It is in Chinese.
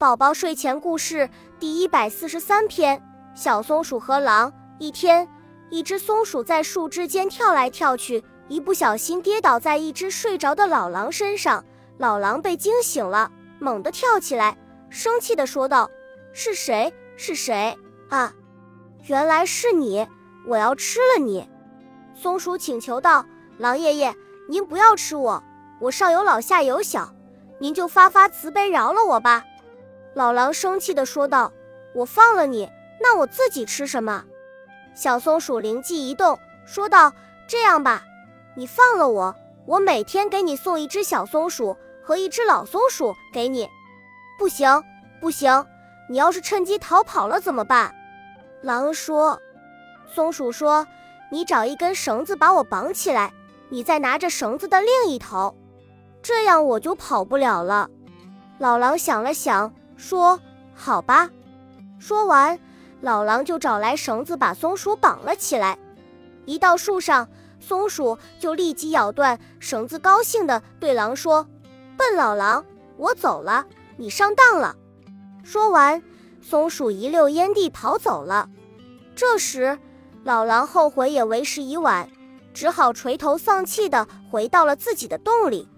宝宝睡前故事第一百四十三篇：小松鼠和狼。一天，一只松鼠在树枝间跳来跳去，一不小心跌倒在一只睡着的老狼身上。老狼被惊醒了，猛地跳起来，生气地说道：“是谁？是谁？啊，原来是你！我要吃了你！”松鼠请求道：“狼爷爷，您不要吃我，我上有老下有小，您就发发慈悲，饶了我吧。”老狼生气地说道：“我放了你，那我自己吃什么？”小松鼠灵机一动，说道：“这样吧，你放了我，我每天给你送一只小松鼠和一只老松鼠给你。”“不行，不行，你要是趁机逃跑了怎么办？”狼说。松鼠说：“你找一根绳子把我绑起来，你再拿着绳子的另一头，这样我就跑不了了。”老狼想了想。说好吧，说完，老狼就找来绳子，把松鼠绑了起来。一到树上，松鼠就立即咬断绳子，高兴地对狼说：“笨老狼，我走了，你上当了。”说完，松鼠一溜烟地跑走了。这时，老狼后悔也为时已晚，只好垂头丧气地回到了自己的洞里。